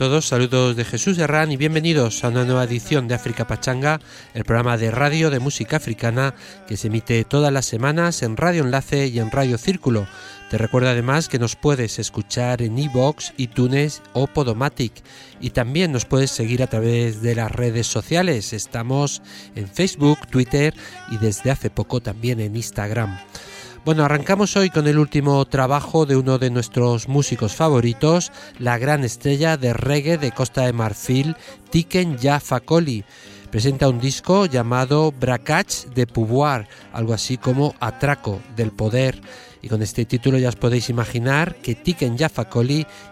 Todos, saludos de Jesús Herrán y bienvenidos a una nueva edición de África Pachanga, el programa de radio de música africana que se emite todas las semanas en Radio Enlace y en Radio Círculo. Te recuerdo además que nos puedes escuchar en iVoox, iTunes o Podomatic y también nos puedes seguir a través de las redes sociales. Estamos en Facebook, Twitter y desde hace poco también en Instagram. Bueno, arrancamos hoy con el último trabajo de uno de nuestros músicos favoritos, la gran estrella de reggae de Costa de Marfil, Tiken Jaffa Presenta un disco llamado Bracach de Pouvoir, algo así como Atraco del Poder. Y con este título ya os podéis imaginar que Tiken Jaffa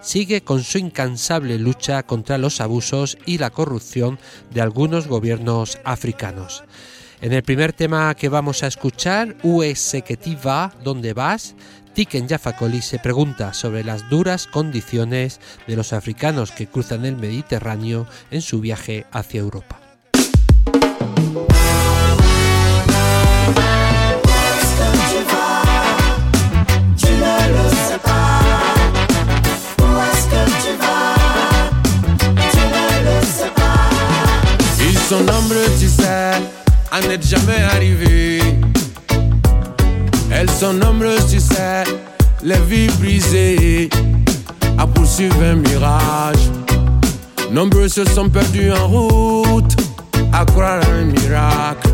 sigue con su incansable lucha contra los abusos y la corrupción de algunos gobiernos africanos. En el primer tema que vamos a escuchar, US que va, ¿dónde vas? Tiken Jafakoli se pregunta sobre las duras condiciones de los africanos que cruzan el Mediterráneo en su viaje hacia Europa. À n'être jamais arrivé. Elles sont nombreuses, tu sais, les vies brisées à poursuivre un mirage. Nombreux se sont perdus en route à croire à un miracle.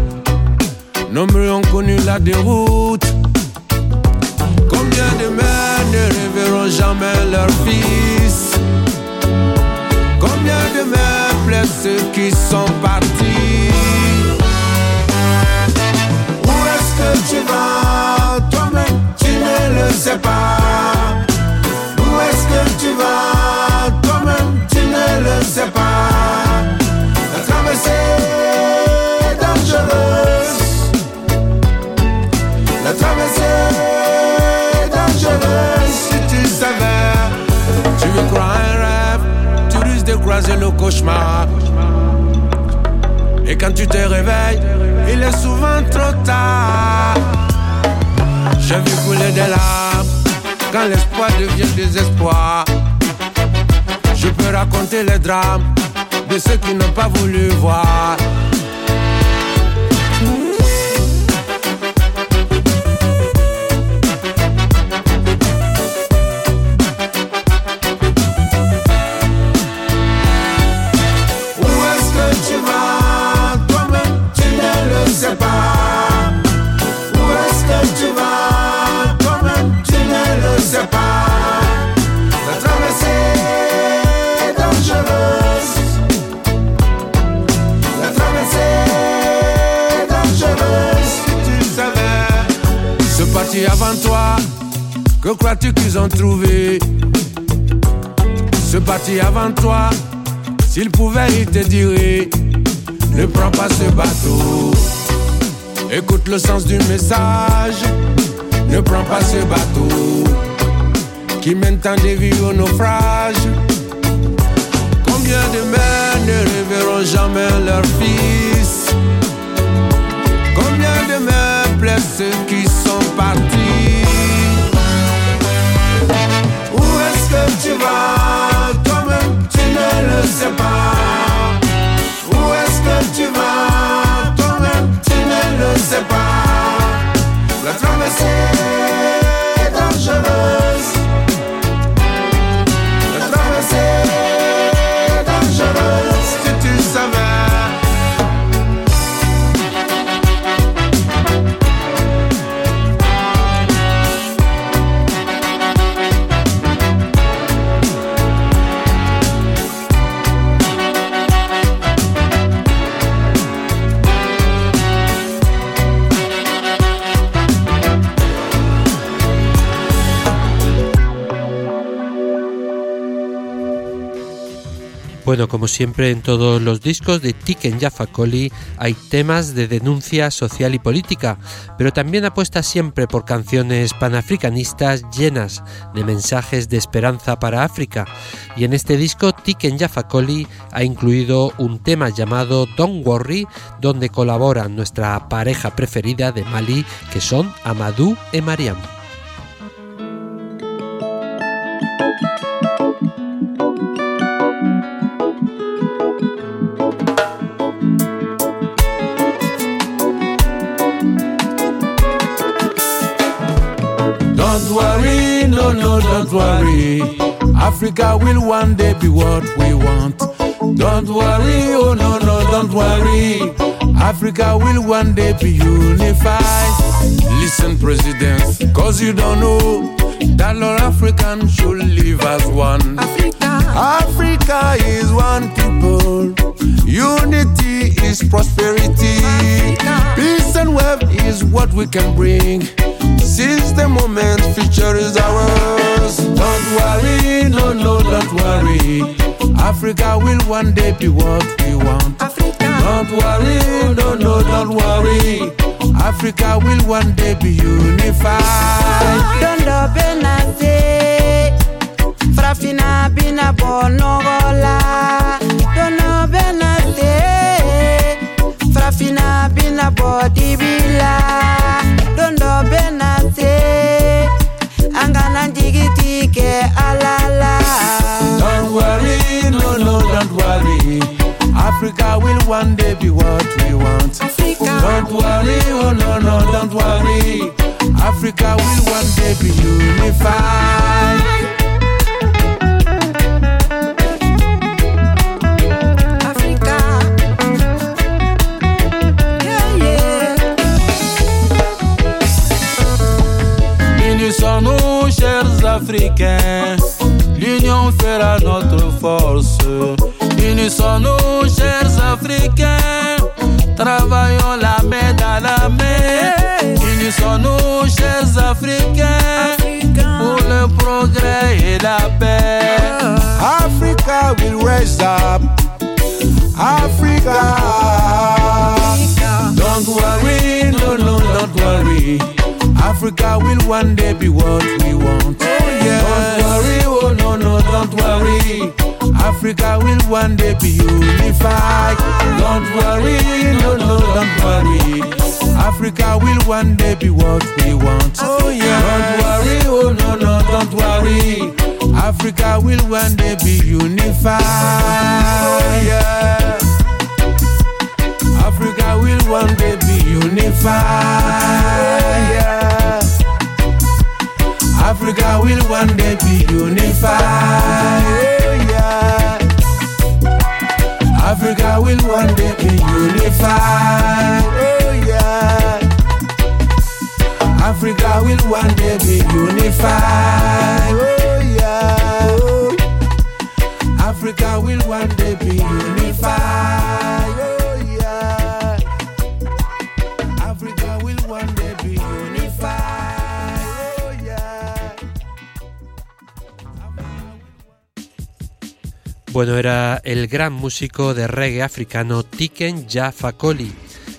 Nombreux ont connu la déroute. Combien de mères ne reverront jamais leur fils? Combien de mères plaisent ceux qui sont partis? Tu vas, toi-même tu ne le sais pas. Où est-ce que tu vas, toi-même tu ne le sais pas. La traversée est dangereuse. La traversée est dangereuse. Si tu savais, tu veux croire un rêve, tu risques de croiser le cauchemar. Et quand tu te réveilles, il est souvent trop tard. J'ai vu couler des larmes quand l'espoir devient désespoir. Je peux raconter les drames de ceux qui n'ont pas voulu voir. Crois-tu qu'ils ont trouvé Ce parti avant toi, s'ils pouvaient, ils te diraient Ne prends pas ce bateau. Écoute le sens du message. Ne prends pas ce bateau qui mène tant de vies au naufrage. Combien de mères ne reverront jamais leur fils? Combien de mères blessent ceux qui sont partis sais pas. Où est-ce que tu vas Bueno, como siempre en todos los discos de Tiken Jaffa hay temas de denuncia social y política, pero también apuesta siempre por canciones panafricanistas llenas de mensajes de esperanza para África. Y en este disco Tiken Jaffa ha incluido un tema llamado Don't Worry, donde colaboran nuestra pareja preferida de Mali, que son Amadou y Mariam. Africa will one day be what we want. Don't worry, oh no, no, don't worry. Africa will one day be unified. Listen, President, cause you don't know that all Africans should live as one. Africa, Africa is one people. Unity is prosperity. Peace and wealth is what we can bring. Since the moment future is ours. Don't worry, no, no, don't worry. Africa will one day be what we want. Don't worry, no, no, don't worry. Africa will one day be unified. Dondo benase, frafina bina bonogola. Dondo benase, frafina bina bodibila. Dondo benase, angana jigitike alala. Don't worry, no, no, don't worry. Africa will one day be what we want. Africa. Don't worry, oh no, no, don't worry. Africa will one day be unified. Africains. L'union fera notre force. Unissons-nous, chers Africains. Travaillons la main dans la main. Unissons-nous, chers Africains. Pour le progrès et la paix. Africa will rise up. Africa. Don't worry, no, no, don't worry. Africa will one day be what we want. Oh, yeah. Don't worry, oh no, no, don't worry. Africa will one day be unified. Don't worry, no, no, don't worry. Africa will one day be what we want. Oh yeah. Don't worry, oh no, no, don't worry. Africa will one day be unified. Oh, yeah. Africa will one day be unified. Oh, yeah. Africa will one day be unified. Oh, yeah. Africa will one day be unified. Oh yeah. Africa will one day be unified. Oh yeah. Africa will one day be unified. Bueno, era el gran músico de reggae africano Tiken Jah Fakoly.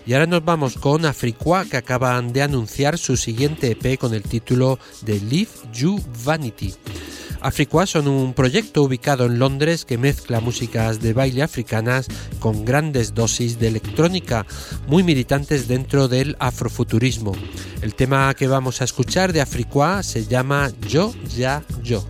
Y ahora nos vamos con Afriqua, que acaban de anunciar su siguiente EP con el título de Live You Vanity. Afriqua son un proyecto ubicado en Londres que mezcla músicas de baile africanas con grandes dosis de electrónica, muy militantes dentro del afrofuturismo. El tema que vamos a escuchar de Afriqua se llama Yo Ya. Yo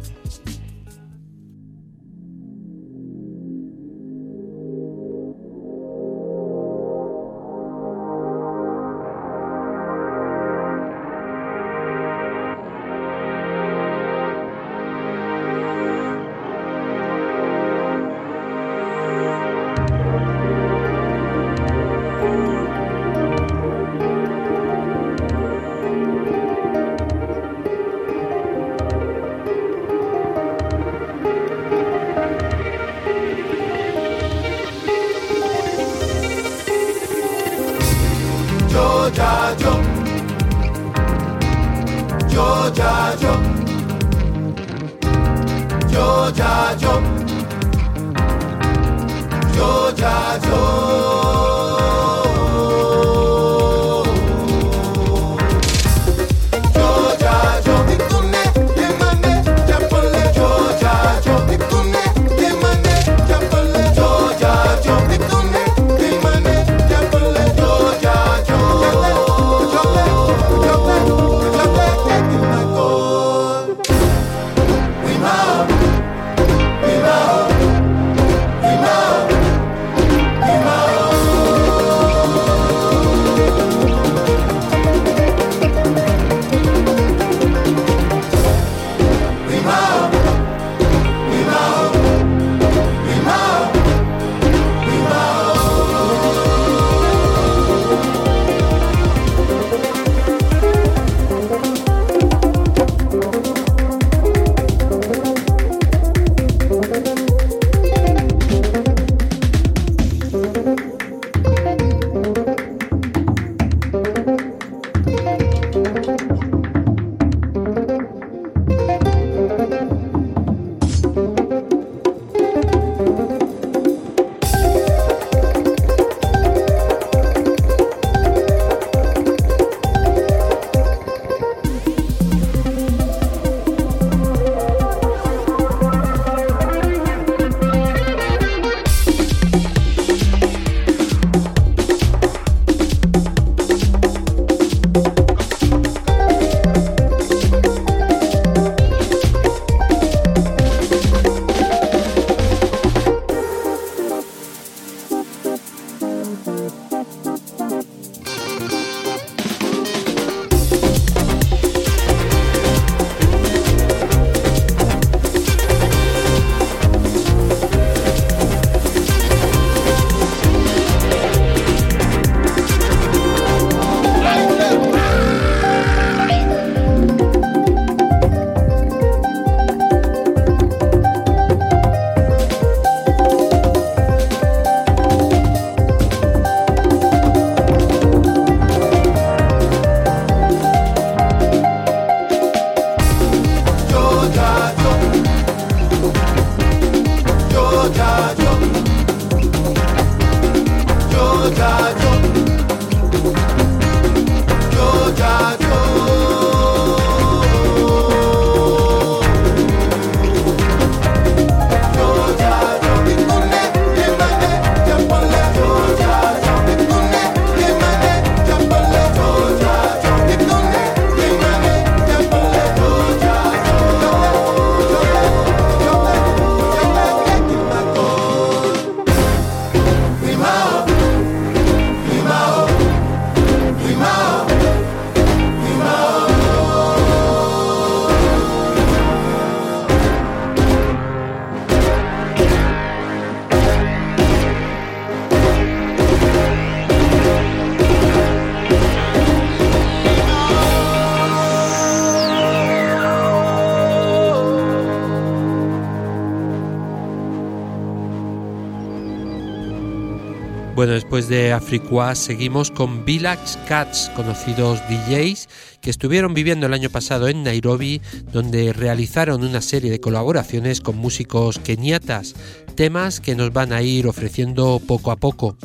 después de Afriqua seguimos con Village Cats, conocidos DJs que estuvieron viviendo el año pasado en Nairobi, donde realizaron una serie de colaboraciones con músicos keniatas, temas que nos van a ir ofreciendo poco a poco.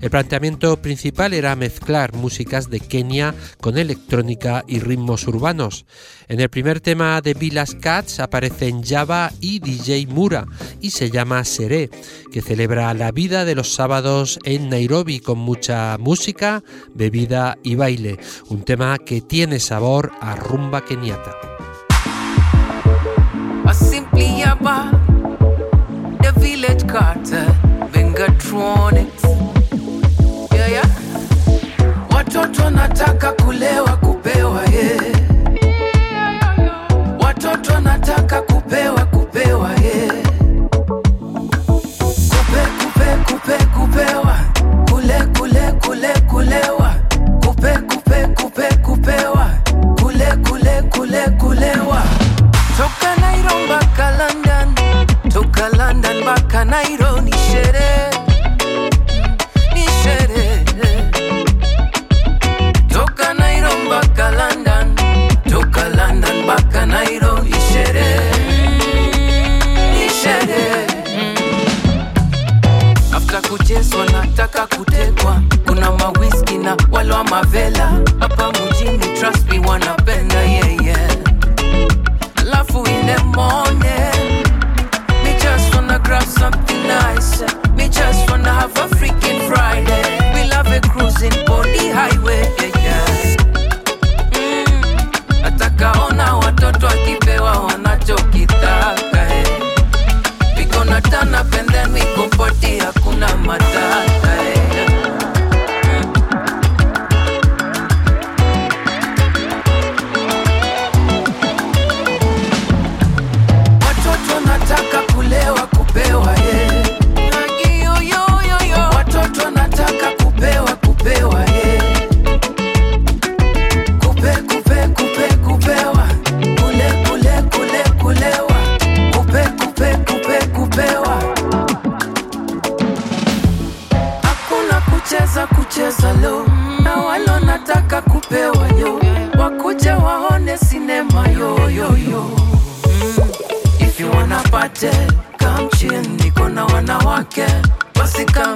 El planteamiento principal era mezclar músicas de Kenia con electrónica y ritmos urbanos. En el primer tema de Village Cats aparecen Java y DJ Mura y se llama Seré, que celebra la vida de los sábados en Nairobi con mucha música, bebida y baile. Un tema que tiene sabor a rumba keniata. Watoto nataka kulewa kupewa yeah. Watoto nataka kupewa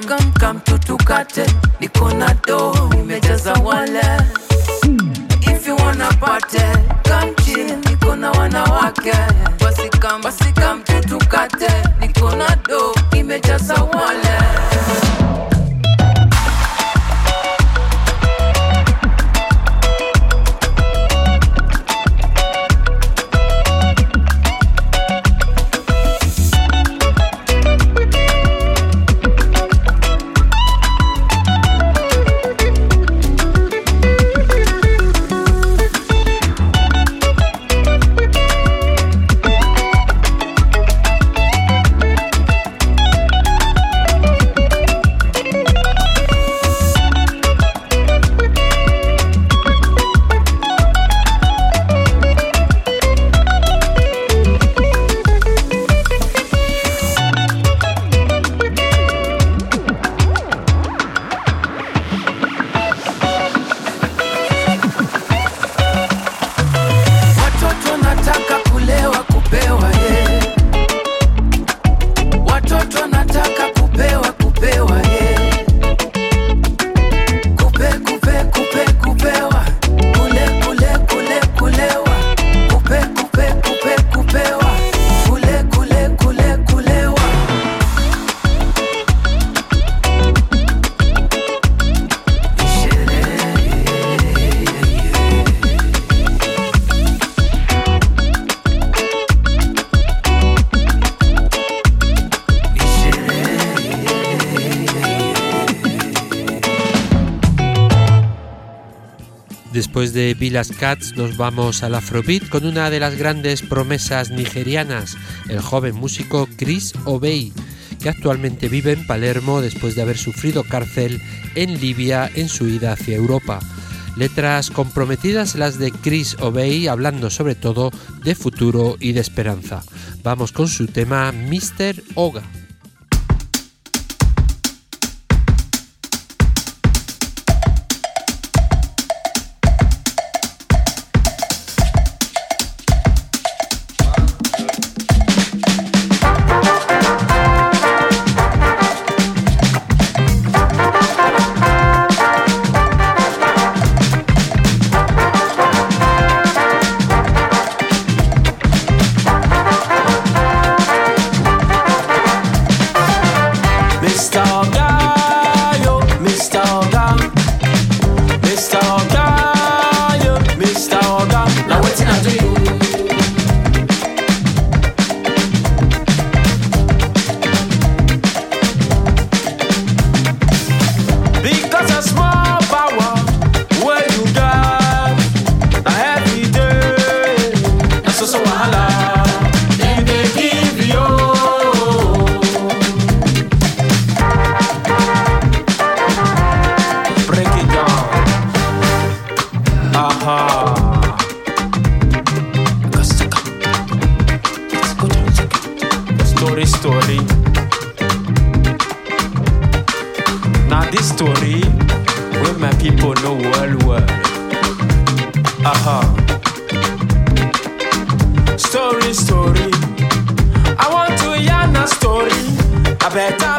basi kam kam kam tutukate. Niko na do imejaza wale. If you wanna party, come chill, niko na wanawake. Basi kam basi kam niko na do imejaza wale Después de Vilas Cats nos vamos al Afrobeat con una de las grandes promesas nigerianas, el joven músico Chris Obey, que actualmente vive en Palermo después de haber sufrido cárcel en Libia en su ida hacia Europa. Letras comprometidas las de Chris Obey hablando sobre todo de futuro y de esperanza. Vamos con su tema Mr. Oga. I bet.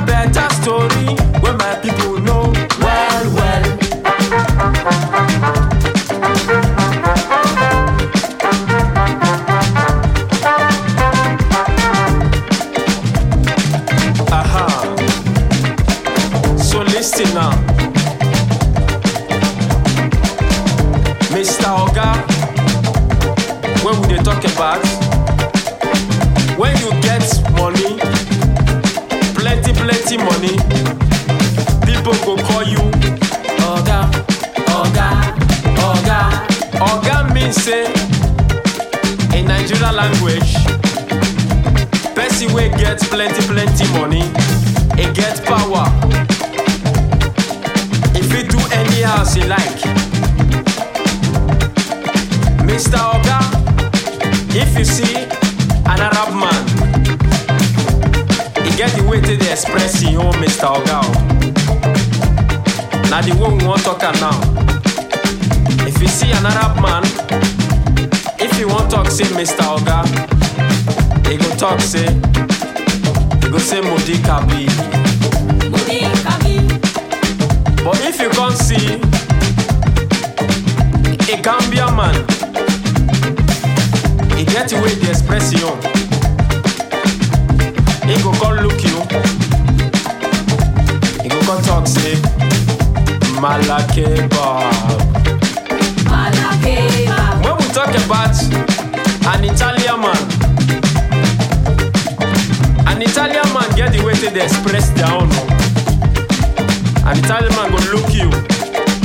And the talent man go look you.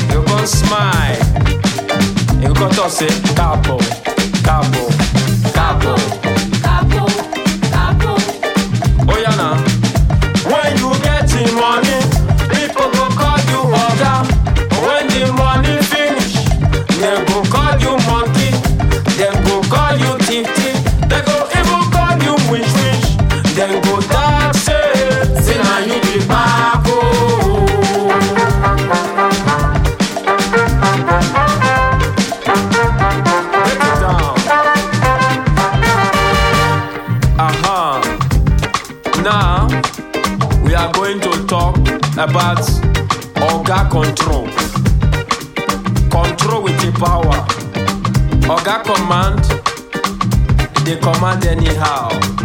He go come smile. He go come talk say, Capo, Capo, Capo. about Oga control. Control with the power. Oga command, they command anyhow.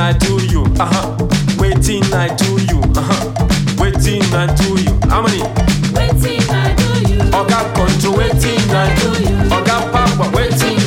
I do you? Uh huh. Waiting I do you? Uh huh. Waiting I do you? How many? Waiting I do you? Oga control. Waiting I do you? Oga papa. Waiting.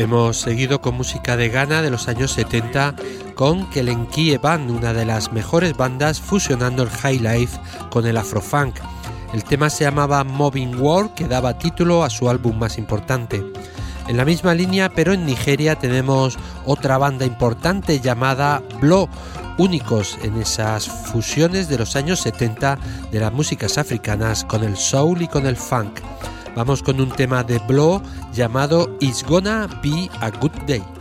Hemos seguido con música de Ghana de los años 70 con Kelenkie Band, una de las mejores bandas fusionando el high life con el afrofunk. El tema se llamaba Moving World, que daba título a su álbum más importante. En la misma línea, pero en Nigeria, tenemos otra banda importante llamada Blow, únicos en esas fusiones de los años 70 de las músicas africanas con el soul y con el funk. Vamos con un tema de Blow llamado It's Gonna Be a Good Day.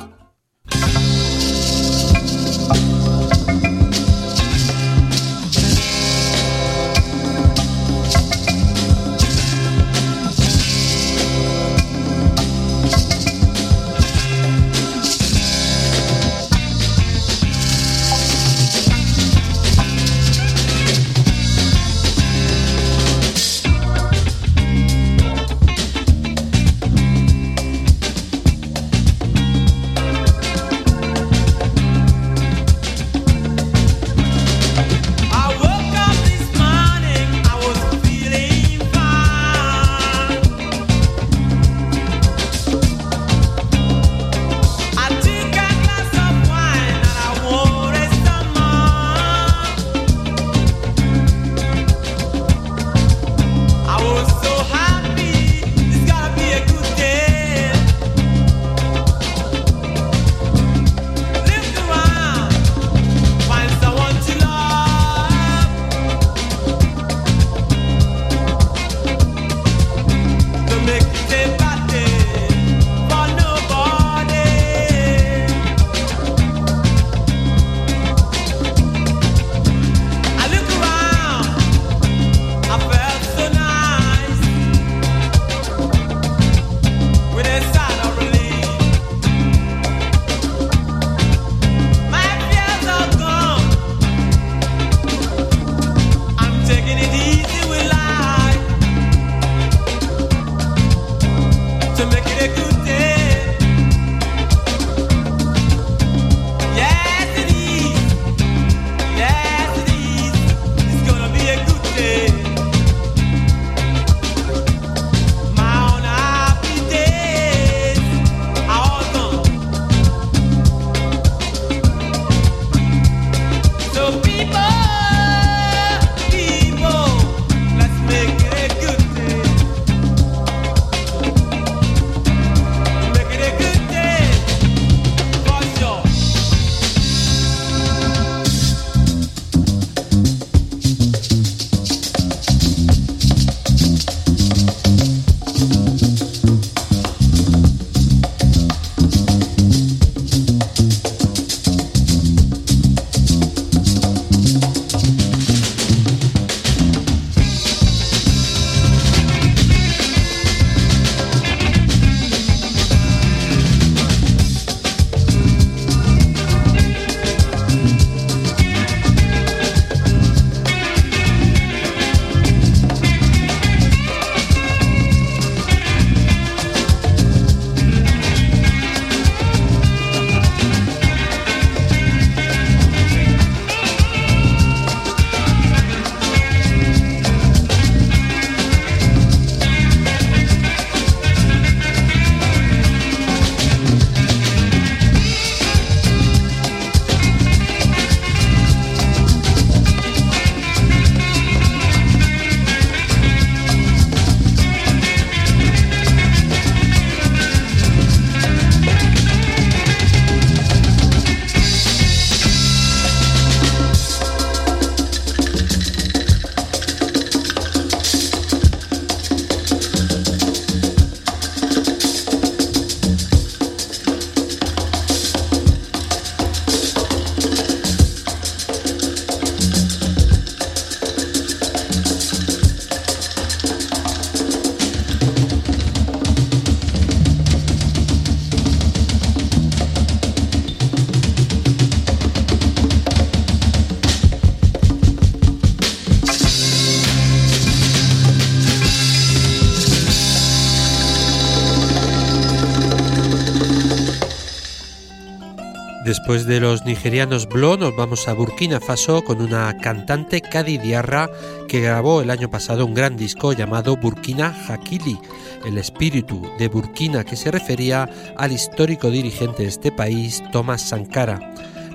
Después de los nigerianos Blo, nos vamos a Burkina Faso con una cantante Kadi Diarra que grabó el año pasado un gran disco llamado Burkina Hakili, el espíritu de Burkina que se refería al histórico dirigente de este país, Thomas Sankara.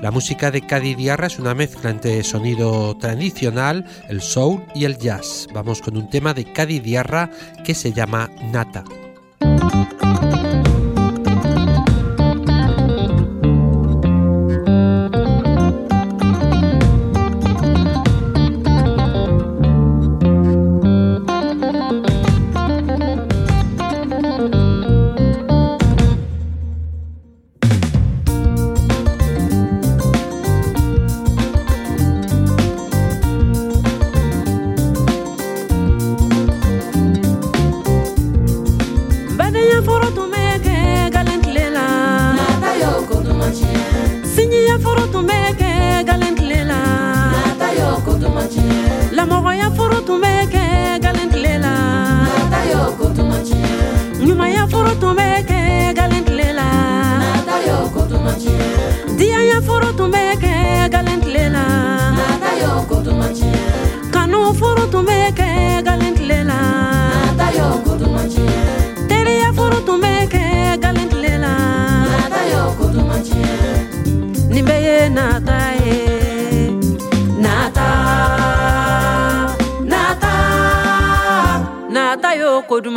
La música de Cadi Diarra es una mezcla entre sonido tradicional, el soul y el jazz. Vamos con un tema de Cadi Diarra que se llama Nata.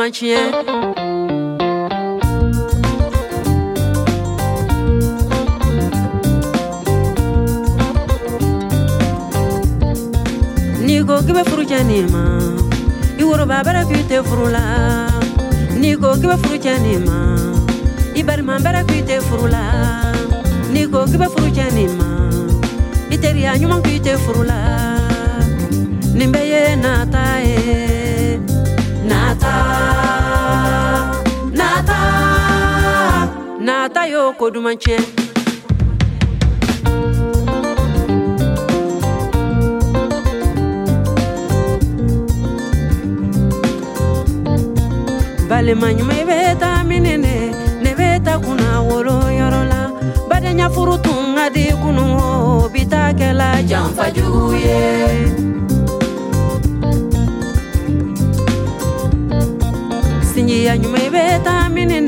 去耶。Balima ɲuman i bɛ taa minɛ ne bɛ taa kunna wolo yɔrɔ la badenya furu tun ka di kunu o bi taa kɛla janfa jugu ye sinjiya ɲuman i bɛ taa minɛ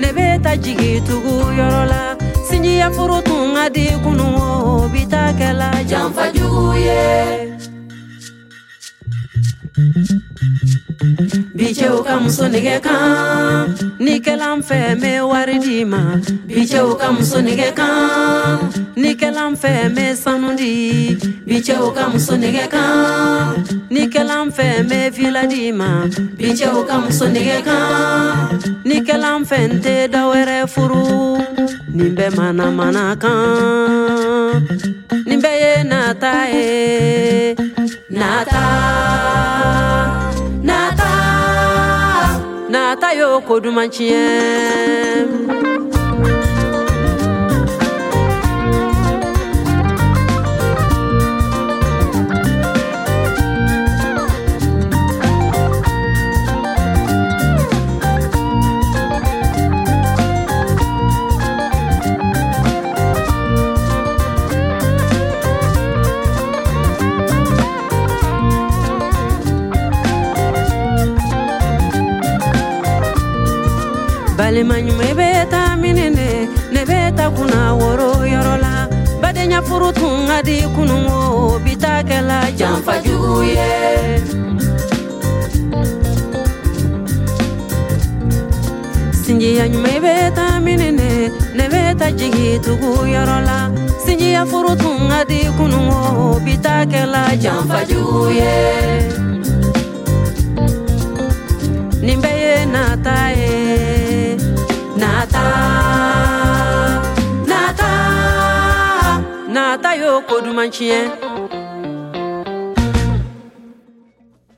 ne bɛ taa jigi tugu yɔrɔ la sinjiya furu tun ka di kunu o bi taa kɛla janfa jugu ye Bicɛw ka muso kan ni kɛlan fɛ n bɛ wari d'i ma bicɛw ka muso kan ni kɛlan fɛ bɛ sanu di bicɛw ka muso kan ni kɛlan fɛ n bɛ fila d'i ma bicɛw ka muso kan ni kɛlan fɛ n tɛ dɔwɛrɛ furu. Nin bɛ mana mana kan nin bɛɛ ye nata ye nata ta y'o ko duman tiɲɛ balima ɲuman i bɛ taa minɛ ne ne bɛ taa kunna woro yɔrɔ la badenya furu tun ka di kunun o bi taa kɛla janfa jugu ye sinjiya ɲuman i bɛ taa minɛ ne ne bɛ taa jigi tugu yɔrɔ la sinjiya furu tun ka di kunun o bi taa kɛla janfa jugu ye nin bɛɛ ye nata ye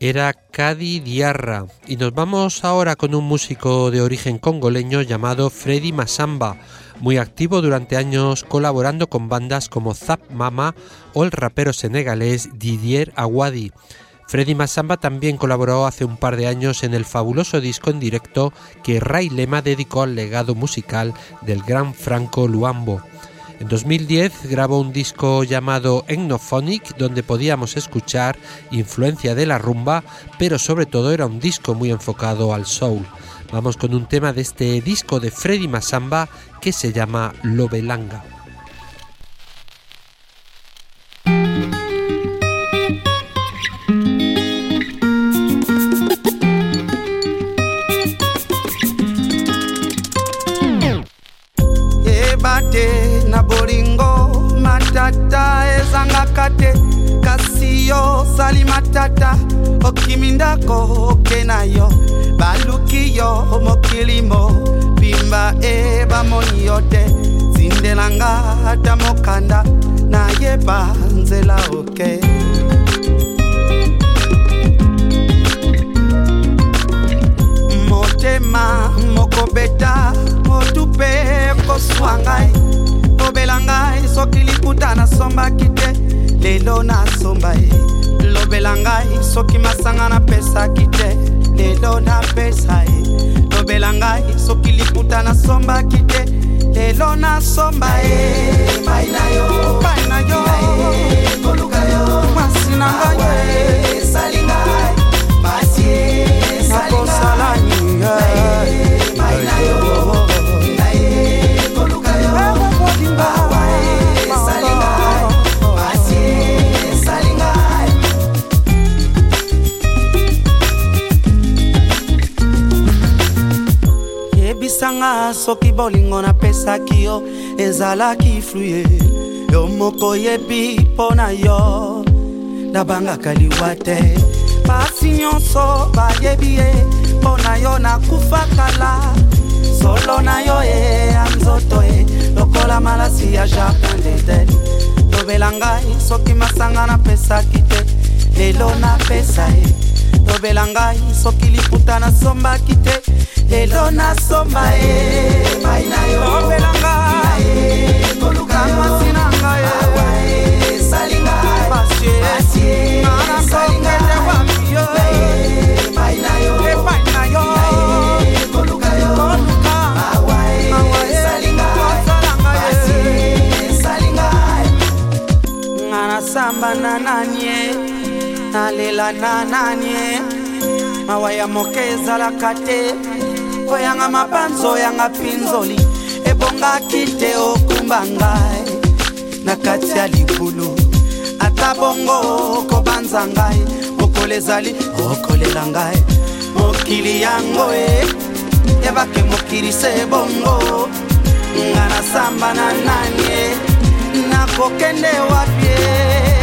Era Cadi Diarra y nos vamos ahora con un músico de origen congoleño llamado Freddy Masamba, muy activo durante años colaborando con bandas como Zap Mama o el rapero senegalés Didier Awadi. Freddy Masamba también colaboró hace un par de años en el fabuloso disco en directo que Ray Lema dedicó al legado musical del gran Franco Luambo. En 2010 grabó un disco llamado Ethnophonic donde podíamos escuchar influencia de la rumba, pero sobre todo era un disco muy enfocado al soul. Vamos con un tema de este disco de Freddy Masamba que se llama Lobelanga. Na bolingo matata ezanga kate kasi yo sali matata okimi ndako oke na yo. Baluki yo mokilimo bimba e bamoni yo te. Zindelanga ata mokanda nayeba nzela oke. Motema mokobeta motupe koswa ngai lobela ngai soki liputa nasombaki te lelo nasomba ye lobela ngai soki masanga napesaki te lelo napesa ye lobela ngai soki liputa nasombaki te lelo nasomba ye pai na yo mwasi na ngai yebisanga soki bolingo napesaki yo ezalaki fluye yo moko yebi mpo na yo nabangaka liwa te. Basi nyonso bayebi ye mpo na yo nakufa kala. Solo na yo e ya nzoto e lokola malasi ya jardin deden lobela ngai soki masanga napesaki te lelo napesa ye tobela ngai soki liputa nasombaki te. Lelo nasomba e mai na yo. Tobela ngai koluka mwasi na ngai. E, salinga basie nanasongete wamiyo mai na yo. Epai na yo koluka koluka e, e, salinga ngai. Nasamba nana. Nalela na nanie mawa ya moke ezalaka te. Oyanga mabanzo oyanga mpinzoli ebongaki te okumba ngai. Na kati ya likulu ata bongo kobanza ngai. Mokolo ezali okolela ngai. Mokili yango e. Yebake mokili se bongo. Nga nasamba na nani e nakokende wapie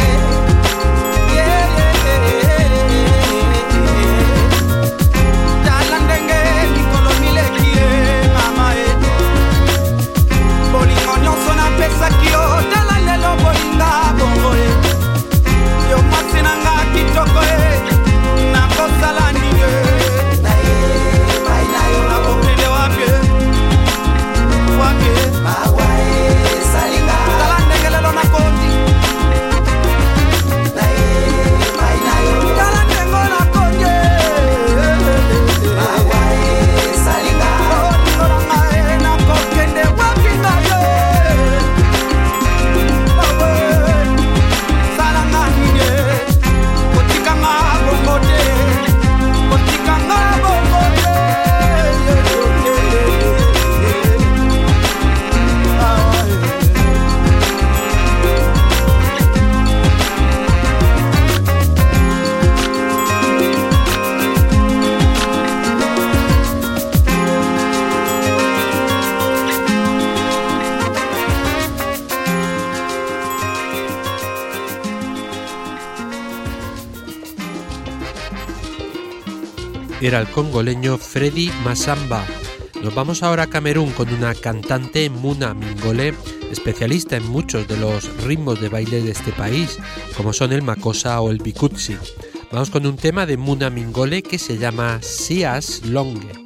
aquí hoy. Era el congoleño Freddy Masamba. Nos vamos ahora a Camerún con una cantante Muna Mingole, especialista en muchos de los ritmos de baile de este país, como son el makosa o el bikutsi. Vamos con un tema de Muna Mingole que se llama Sias Longe.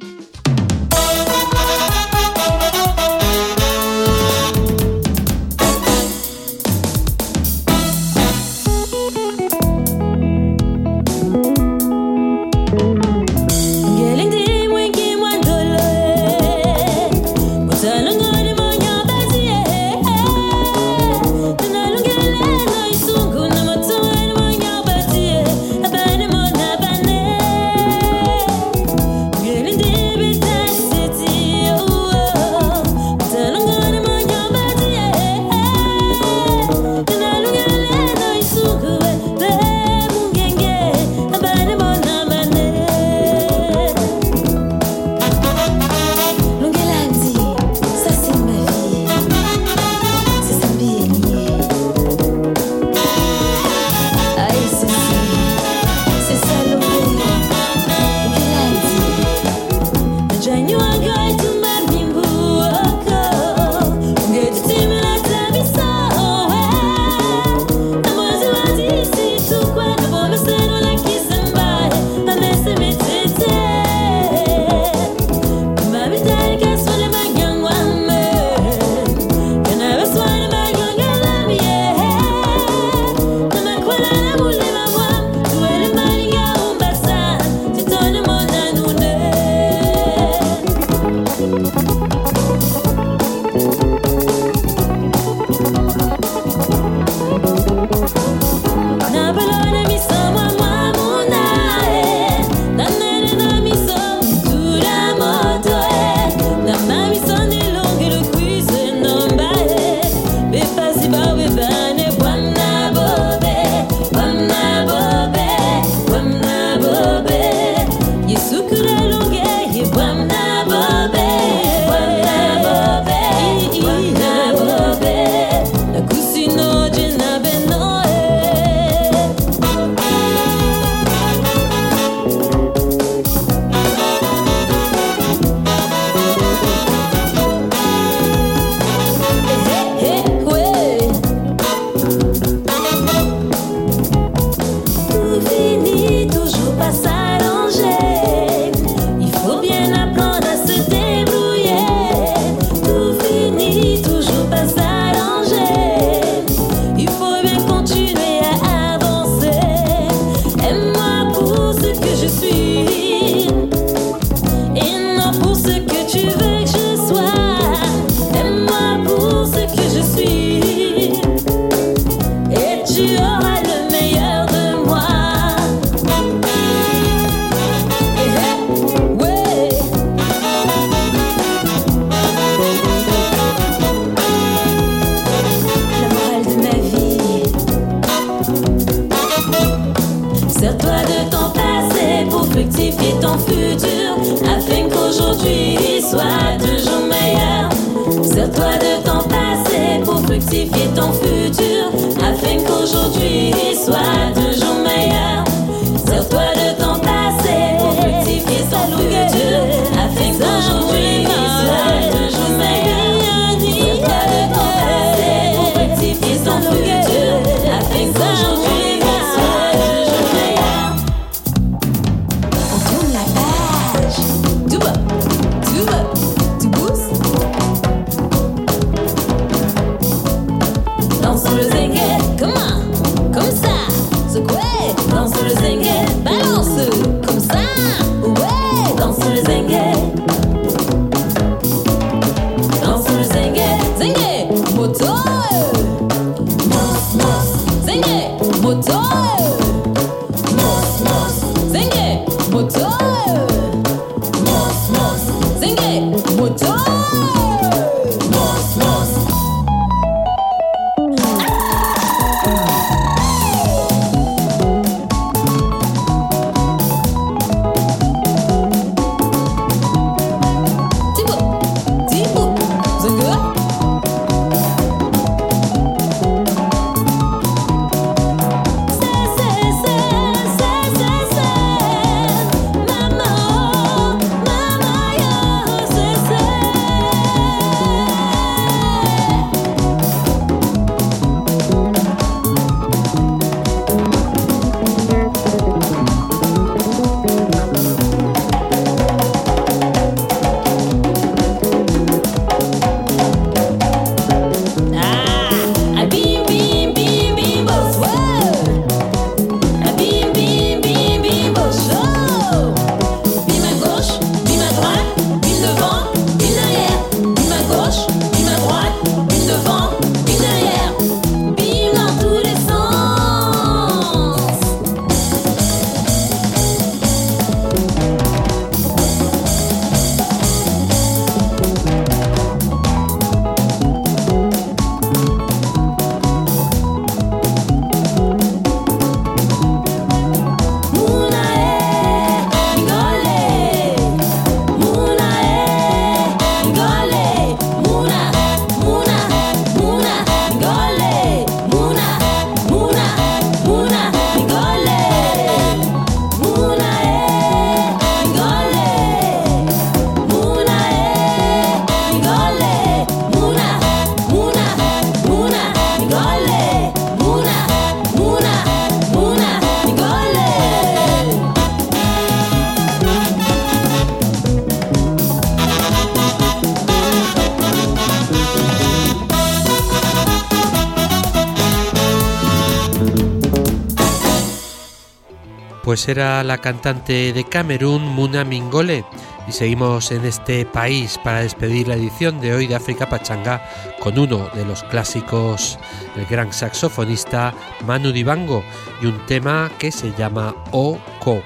pues era la cantante de Camerún Muna Mingole y seguimos en este país para despedir la edición de hoy de África Pachanga con uno de los clásicos el gran saxofonista Manu Dibango y un tema que se llama Oco.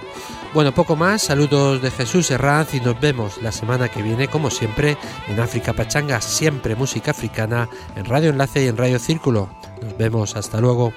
Bueno, poco más, saludos de Jesús Herranz y nos vemos la semana que viene, como siempre, en África Pachanga, siempre música africana, en Radio Enlace y en Radio Círculo. Nos vemos, hasta luego.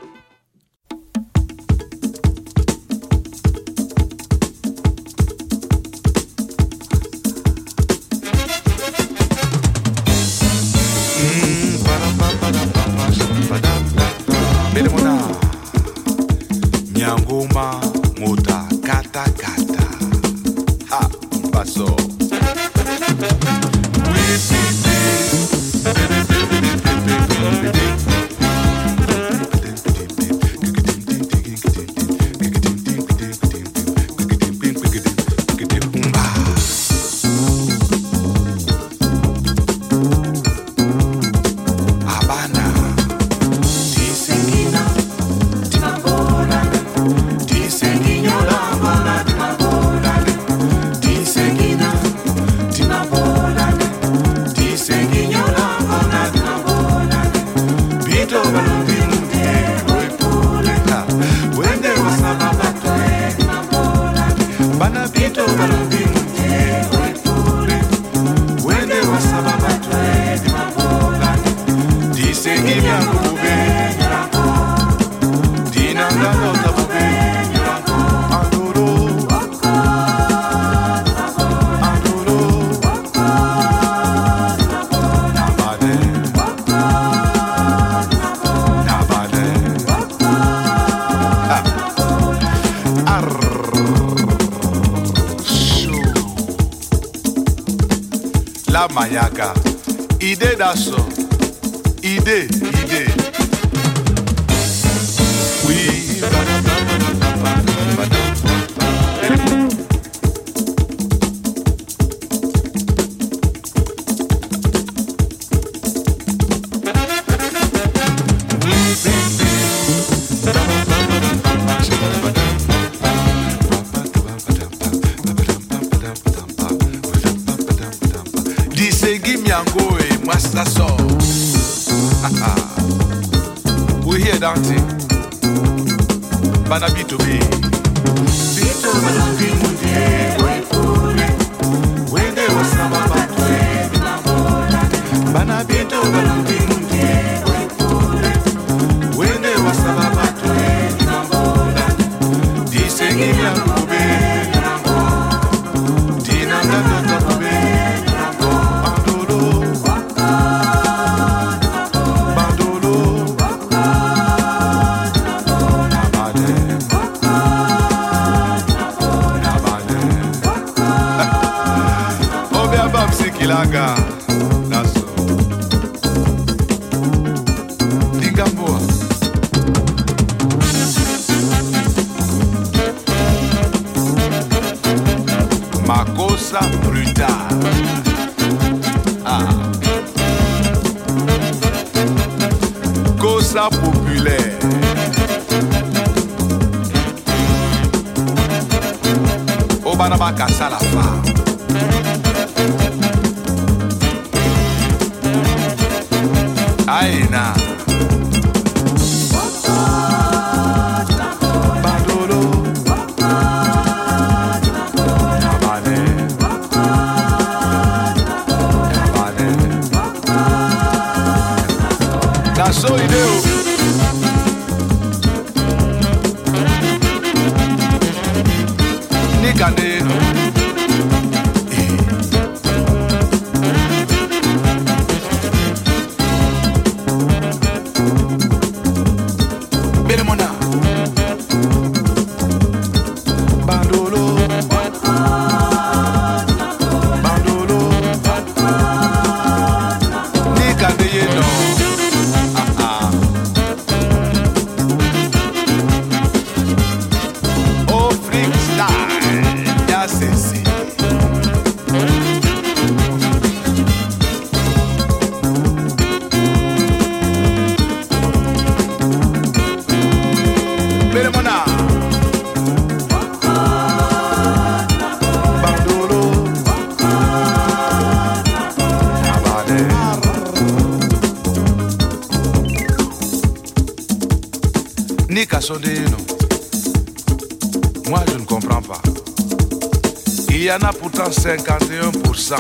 Il y en a pourtant 51%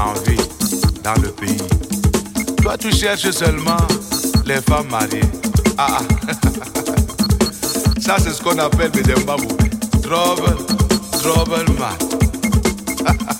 en vie dans le pays. Toi, tu cherches seulement les femmes mariées. Ah, ah. Ça, c'est ce qu'on appelle des Zimbabwe. Trouble, trouble man.